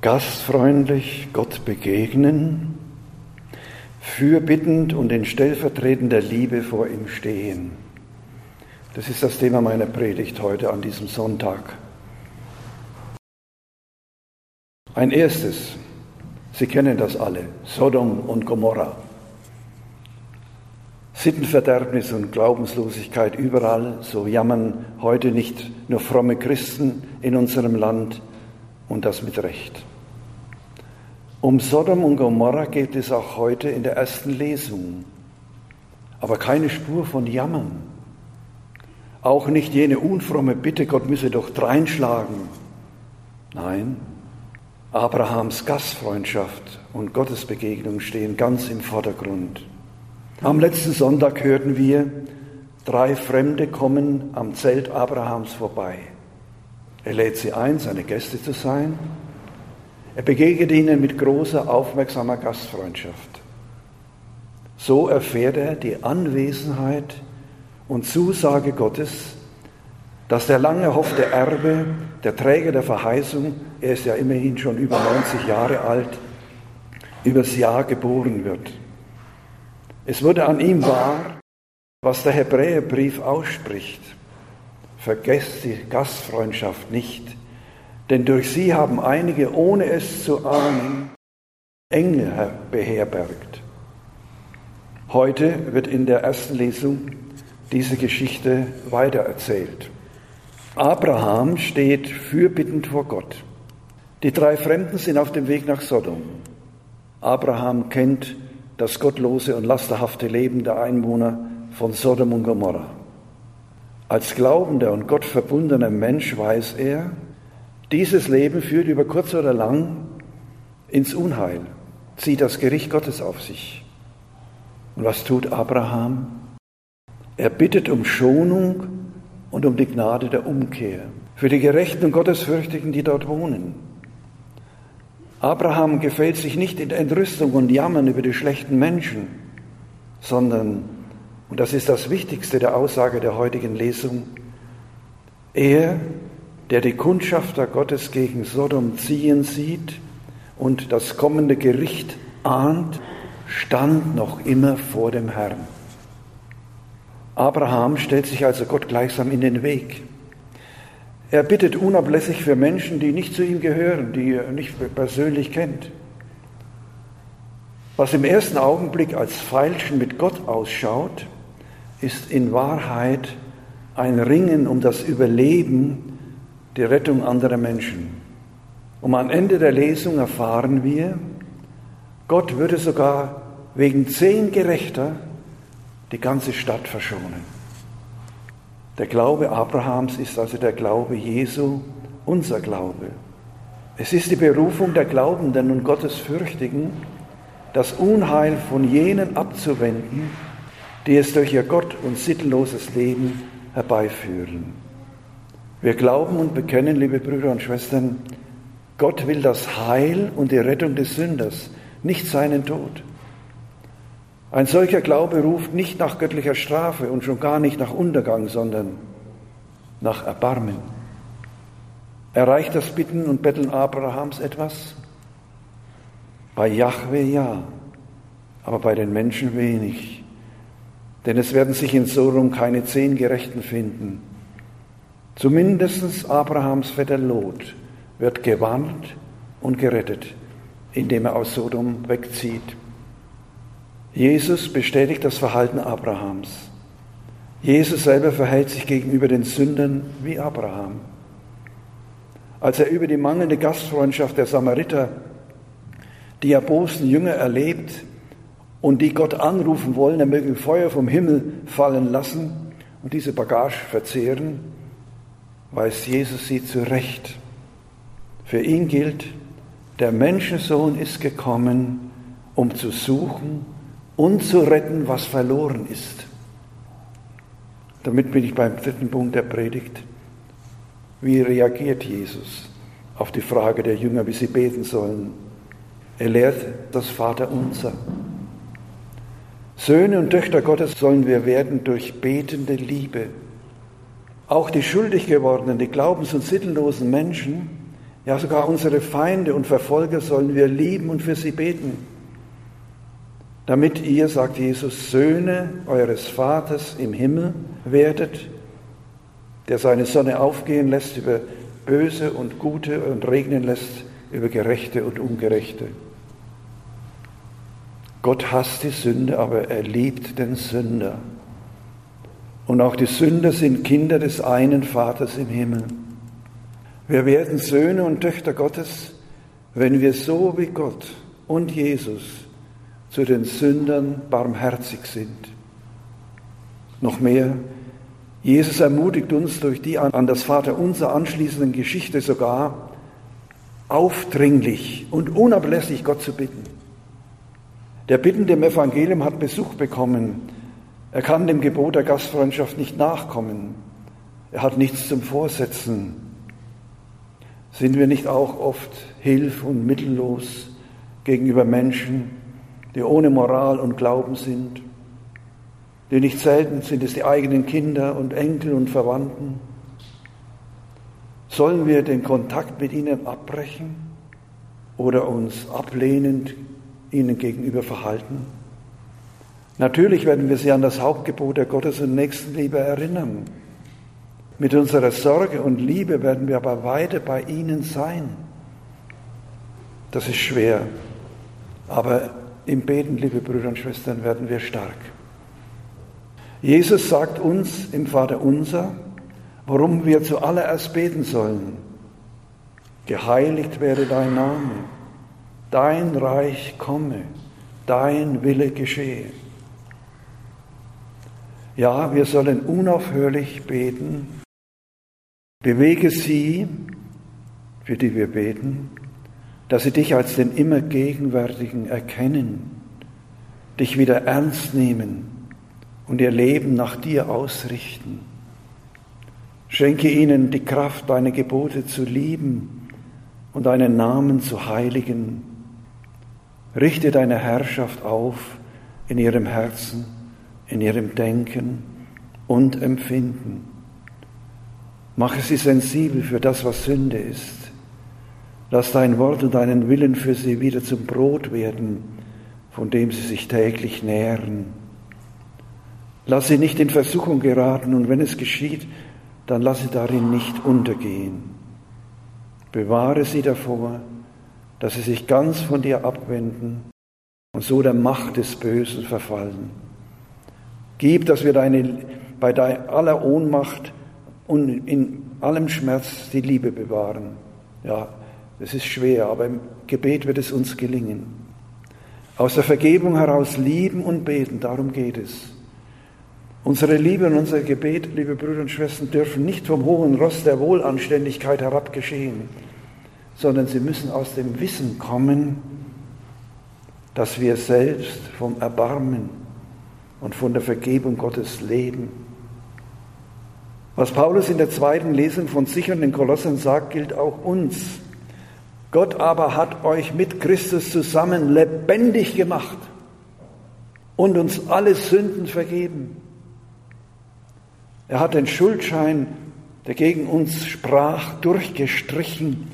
gastfreundlich Gott begegnen, fürbittend und in stellvertretender Liebe vor ihm stehen. Das ist das Thema meiner Predigt heute an diesem Sonntag. Ein erstes, Sie kennen das alle, Sodom und Gomorra. Sittenverderbnis und Glaubenslosigkeit überall, so jammern heute nicht nur fromme Christen in unserem Land und das mit Recht. Um Sodom und Gomorra geht es auch heute in der ersten Lesung, aber keine Spur von Jammern. Auch nicht jene unfromme Bitte, Gott müsse doch dreinschlagen. Nein, Abrahams Gastfreundschaft und Gottesbegegnung stehen ganz im Vordergrund. Am letzten Sonntag hörten wir, drei Fremde kommen am Zelt Abrahams vorbei. Er lädt sie ein, seine Gäste zu sein. Er begegnet ihnen mit großer, aufmerksamer Gastfreundschaft. So erfährt er die Anwesenheit und Zusage Gottes dass der lange erhoffte Erbe, der Träger der Verheißung, er ist ja immerhin schon über 90 Jahre alt, übers Jahr geboren wird. Es wurde an ihm wahr, was der Hebräerbrief ausspricht. Vergesst die Gastfreundschaft nicht, denn durch sie haben einige, ohne es zu ahnen, Engel beherbergt. Heute wird in der ersten Lesung diese Geschichte weitererzählt. Abraham steht fürbittend vor Gott. Die drei Fremden sind auf dem Weg nach Sodom. Abraham kennt das gottlose und lasterhafte Leben der Einwohner von Sodom und Gomorra. Als glaubender und gottverbundener Mensch weiß er, dieses Leben führt über kurz oder lang ins Unheil, zieht das Gericht Gottes auf sich. Und was tut Abraham? Er bittet um Schonung und um die Gnade der Umkehr für die Gerechten und Gottesfürchtigen, die dort wohnen. Abraham gefällt sich nicht in Entrüstung und Jammern über die schlechten Menschen, sondern, und das ist das Wichtigste der Aussage der heutigen Lesung, er, der die Kundschafter Gottes gegen Sodom ziehen sieht und das kommende Gericht ahnt, stand noch immer vor dem Herrn. Abraham stellt sich also Gott gleichsam in den Weg. Er bittet unablässig für Menschen, die nicht zu ihm gehören, die er nicht persönlich kennt. Was im ersten Augenblick als Feilschen mit Gott ausschaut, ist in Wahrheit ein Ringen um das Überleben, die Rettung anderer Menschen. Und am Ende der Lesung erfahren wir, Gott würde sogar wegen zehn Gerechter die ganze Stadt verschonen. Der Glaube Abrahams ist also der Glaube Jesu, unser Glaube. Es ist die Berufung der Glaubenden und Gottesfürchtigen, das Unheil von jenen abzuwenden, die es durch ihr Gott und sittenloses Leben herbeiführen. Wir glauben und bekennen, liebe Brüder und Schwestern, Gott will das Heil und die Rettung des Sünders, nicht seinen Tod. Ein solcher Glaube ruft nicht nach göttlicher Strafe und schon gar nicht nach Untergang, sondern nach Erbarmen. Erreicht das Bitten und Betteln Abrahams etwas? Bei Jahwe ja, aber bei den Menschen wenig. Denn es werden sich in Sodom keine zehn Gerechten finden. Zumindest Abrahams Vetter Lot wird gewarnt und gerettet, indem er aus Sodom wegzieht. Jesus bestätigt das Verhalten Abrahams. Jesus selber verhält sich gegenüber den Sündern wie Abraham. Als er über die mangelnde Gastfreundschaft der Samariter, die erbosten Jünger erlebt und die Gott anrufen wollen, er möge Feuer vom Himmel fallen lassen und diese Bagage verzehren, weiß Jesus sie zurecht. Für ihn gilt, der Menschensohn ist gekommen, um zu suchen und zu retten, was verloren ist. Damit bin ich beim dritten Punkt der Predigt. Wie reagiert Jesus auf die Frage der Jünger, wie sie beten sollen? Er lehrt das Vaterunser. Söhne und Töchter Gottes sollen wir werden durch betende Liebe. Auch die schuldig gewordenen, die glaubens- und sittenlosen Menschen Ja, sogar unsere Feinde und Verfolger sollen wir lieben und für sie beten. Damit ihr, sagt Jesus, Söhne eures Vaters im Himmel werdet, der seine Sonne aufgehen lässt über Böse und Gute und regnen lässt über Gerechte und Ungerechte. Gott hasst die Sünde, aber er liebt den Sünder. Und auch die Sünder sind Kinder des einen Vaters im Himmel. Wir werden Söhne und Töchter Gottes, wenn wir so wie Gott und Jesus zu den Sündern barmherzig sind. Noch mehr, Jesus ermutigt uns durch die an das Vaterunser anschließenden Geschichte sogar, aufdringlich und unablässig Gott zu bitten. Der Bittende im Evangelium hat Besuch bekommen. Er kann dem Gebot der Gastfreundschaft nicht nachkommen. Er hat nichts zum Vorsetzen. Sind wir nicht auch oft hilf- und mittellos gegenüber Menschen, die ohne Moral und Glauben sind? Die nicht selten sind es die eigenen Kinder und Enkel und Verwandten. Sollen wir den Kontakt mit ihnen abbrechen oder uns ablehnend ihnen gegenüber verhalten? Natürlich werden wir sie an das Hauptgebot der Gottes- und Nächstenliebe erinnern. Mit unserer Sorge und Liebe werden wir aber weiter bei ihnen sein. Das ist schwer, aber im Beten, liebe Brüder und Schwestern, werden wir stark. Jesus sagt uns im Vater unser, worum wir zuallererst beten sollen. Geheiligt werde dein Name, dein Reich komme, dein Wille geschehe. Ja, wir sollen unaufhörlich beten, Bewege sie, für die wir beten, dass sie dich als den immer Gegenwärtigen erkennen, dich wieder ernst nehmen und ihr Leben nach dir ausrichten. Schenke ihnen die Kraft, deine Gebote zu lieben und deinen Namen zu heiligen. Richte deine Herrschaft auf in ihrem Herzen, in ihrem Denken und Empfinden. Mache sie sensibel für das, was Sünde ist. Lass dein Wort und deinen Willen für sie wieder zum Brot werden, von dem sie sich täglich nähren. Lass sie nicht in Versuchung geraten und wenn es geschieht, dann lass sie darin nicht untergehen. Bewahre sie davor, dass sie sich ganz von dir abwenden und so der Macht des Bösen verfallen. Gib, dass wir deine, bei aller Ohnmacht und in allem Schmerz die Liebe bewahren. Ja, es ist schwer, aber im Gebet wird es uns gelingen. Aus der Vergebung heraus lieben und beten, darum geht es. Unsere Liebe und unser Gebet, liebe Brüder und Schwestern, dürfen nicht vom hohen Ross der Wohlanständigkeit herab geschehen, sondern sie müssen aus dem Wissen kommen, dass wir selbst vom Erbarmen und von der Vergebung Gottes leben was Paulus in der zweiten Lesung von sich und den Kolossern sagt, gilt auch uns. Gott aber hat euch mit Christus zusammen lebendig gemacht und uns alle Sünden vergeben. Er hat den Schuldschein, der gegen uns sprach, durchgestrichen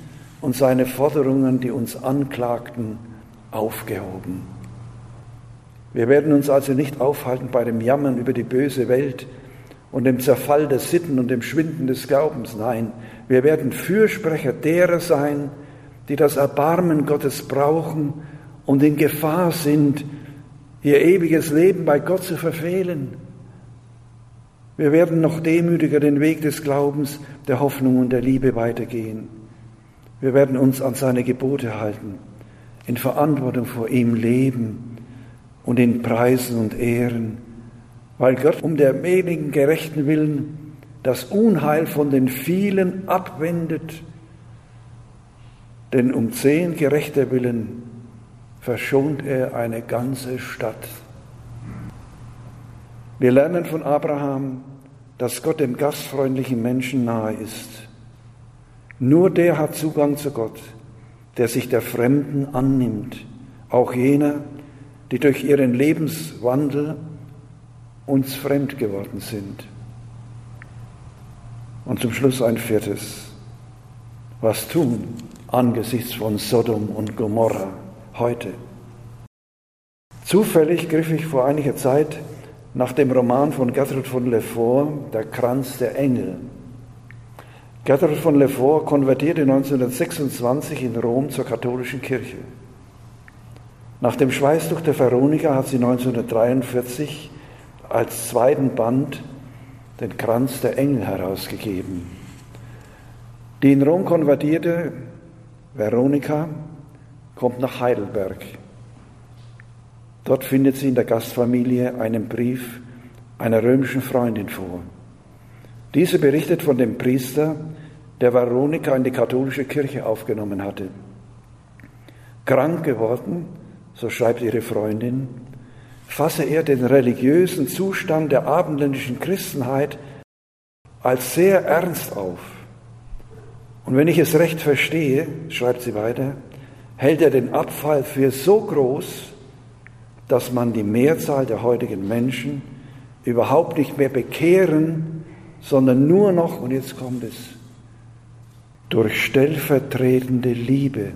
und seine Forderungen, die uns anklagten, aufgehoben. Wir werden uns also nicht aufhalten bei dem Jammern über die böse Welt, und dem Zerfall der Sitten und dem Schwinden des Glaubens. Nein, wir werden Fürsprecher derer sein, die das Erbarmen Gottes brauchen und in Gefahr sind, ihr ewiges Leben bei Gott zu verfehlen. Wir werden noch demütiger den Weg des Glaubens, der Hoffnung und der Liebe weitergehen. Wir werden uns an seine Gebote halten, in Verantwortung vor ihm leben und ihn preisen und ehren weil Gott um der wenigen Gerechten willen das Unheil von den vielen abwendet, denn um zehn Gerechter willen verschont er eine ganze Stadt. Wir lernen von Abraham, dass Gott dem gastfreundlichen Menschen nahe ist. Nur der hat Zugang zu Gott, der sich der Fremden annimmt, auch jener, die durch ihren Lebenswandel uns fremd geworden sind. Und zum Schluss ein viertes. Was tun? angesichts von Sodom und Gomorra heute. Zufällig griff ich vor einiger Zeit nach dem Roman von Gertrud von Lefort, Der Kranz der Engel. Gertrud von Lefort konvertierte 1926 in Rom zur katholischen Kirche. Nach dem Schweißtuch der Veronika hat sie 1943 als zweiten Band den Kranz der Engel herausgegeben. Die in Rom konvertierte Veronika kommt nach Heidelberg. Dort findet sie in der Gastfamilie einen Brief einer römischen Freundin vor. Diese berichtet von dem Priester, der Veronika in die katholische Kirche aufgenommen hatte. Krank geworden, so schreibt ihre Freundin, fasse er den religiösen Zustand der abendländischen Christenheit als sehr ernst auf. Und wenn ich es recht verstehe, schreibt sie weiter, hält er den Abfall für so groß, dass man die Mehrzahl der heutigen Menschen überhaupt nicht mehr bekehren, sondern nur noch, und jetzt kommt es, durch stellvertretende Liebe,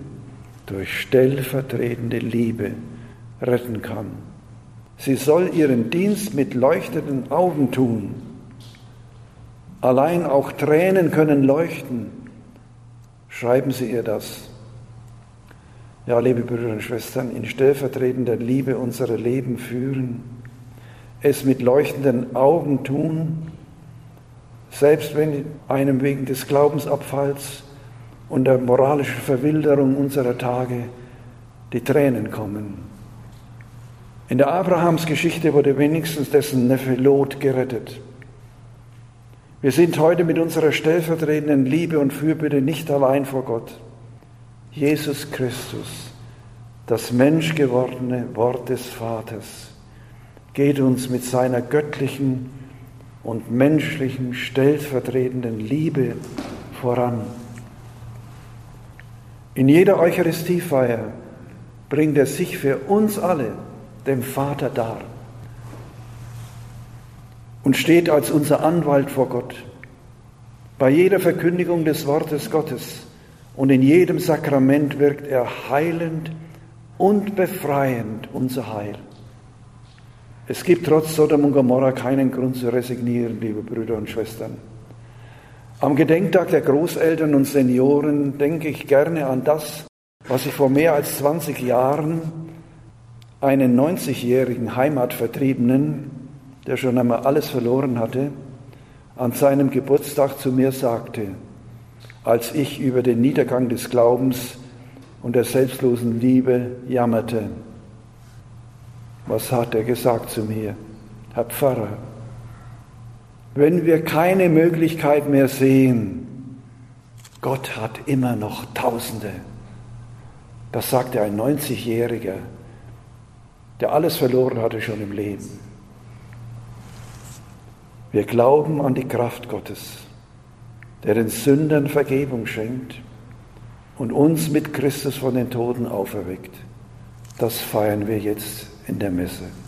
durch stellvertretende Liebe retten kann. Sie soll ihren Dienst mit leuchtenden Augen tun. Allein auch Tränen können leuchten. Schreiben Sie ihr das. Ja, liebe Brüder und Schwestern, in stellvertretender Liebe unsere Leben führen, es mit leuchtenden Augen tun, selbst wenn einem wegen des Glaubensabfalls und der moralischen Verwilderung unserer Tage die Tränen kommen. In der Abrahamsgeschichte wurde wenigstens dessen Neffe Lot gerettet. Wir sind heute mit unserer stellvertretenden Liebe und Fürbitte nicht allein vor Gott. Jesus Christus, das menschgewordene Wort des Vaters, geht uns mit seiner göttlichen und menschlichen stellvertretenden Liebe voran. In jeder Eucharistiefeier bringt er sich für uns alle dem Vater dar und steht als unser Anwalt vor Gott. Bei jeder Verkündigung des Wortes Gottes und in jedem Sakrament wirkt er heilend und befreiend unser Heil. Es gibt trotz Sodom und Gomorra keinen Grund zu resignieren, liebe Brüder und Schwestern. Am Gedenktag der Großeltern und Senioren denke ich gerne an das, was ich vor mehr als 20 Jahren einen 90-jährigen Heimatvertriebenen, der schon einmal alles verloren hatte, an seinem Geburtstag zu mir sagte als ich über den Niedergang des Glaubens und der selbstlosen Liebe jammerte. Was hat er gesagt zu mir? Herr Pfarrer, wenn wir keine Möglichkeit mehr sehen, Gott hat immer noch Tausende. Das sagte ein 90-Jähriger, der alles verloren hatte schon im Leben. Wir glauben an die Kraft Gottes der den Sündern Vergebung schenkt und uns mit Christus von den Toten auferweckt. Das feiern wir jetzt in der Messe.